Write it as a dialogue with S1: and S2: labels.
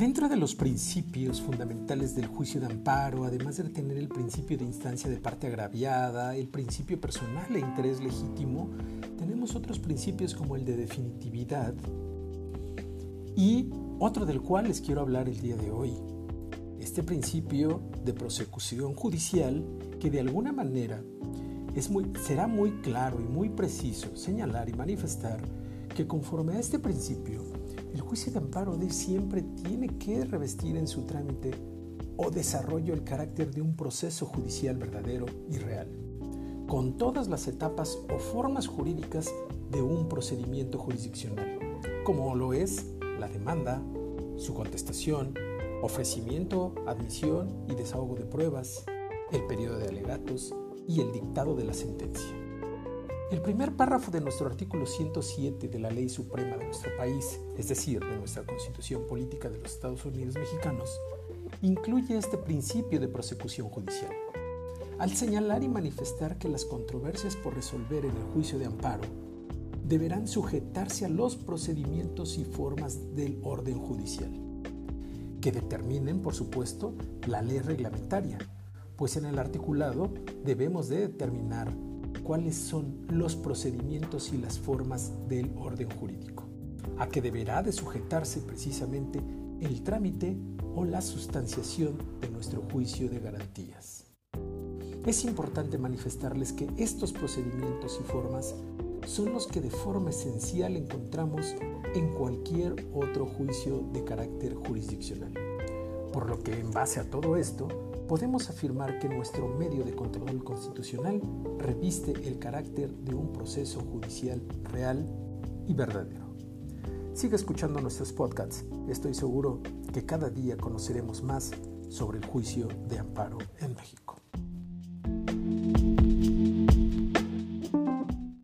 S1: Dentro de los principios fundamentales del juicio de amparo, además de tener el principio de instancia de parte agraviada, el principio personal e interés legítimo, tenemos otros principios como el de definitividad y otro del cual les quiero hablar el día de hoy. Este principio de prosecución judicial que de alguna manera es muy, será muy claro y muy preciso señalar y manifestar que conforme a este principio el juicio de amparo de siempre tiene que revestir en su trámite o desarrollo el carácter de un proceso judicial verdadero y real, con todas las etapas o formas jurídicas de un procedimiento jurisdiccional, como lo es la demanda, su contestación, ofrecimiento, admisión y desahogo de pruebas, el periodo de alegatos y el dictado de la sentencia. El primer párrafo de nuestro artículo 107 de la Ley Suprema de nuestro país, es decir, de nuestra Constitución Política de los Estados Unidos Mexicanos, incluye este principio de prosecución judicial. Al señalar y manifestar que las controversias por resolver en el juicio de amparo deberán sujetarse a los procedimientos y formas del orden judicial, que determinen, por supuesto, la ley reglamentaria, pues en el articulado debemos de determinar cuáles son los procedimientos y las formas del orden jurídico, a que deberá de sujetarse precisamente el trámite o la sustanciación de nuestro juicio de garantías. Es importante manifestarles que estos procedimientos y formas son los que de forma esencial encontramos en cualquier otro juicio de carácter jurisdiccional. Por lo que en base a todo esto, podemos afirmar que nuestro medio de control constitucional reviste el carácter de un proceso judicial real y verdadero. Sigue escuchando nuestros podcasts. Estoy seguro que cada día conoceremos más sobre el juicio de amparo en México.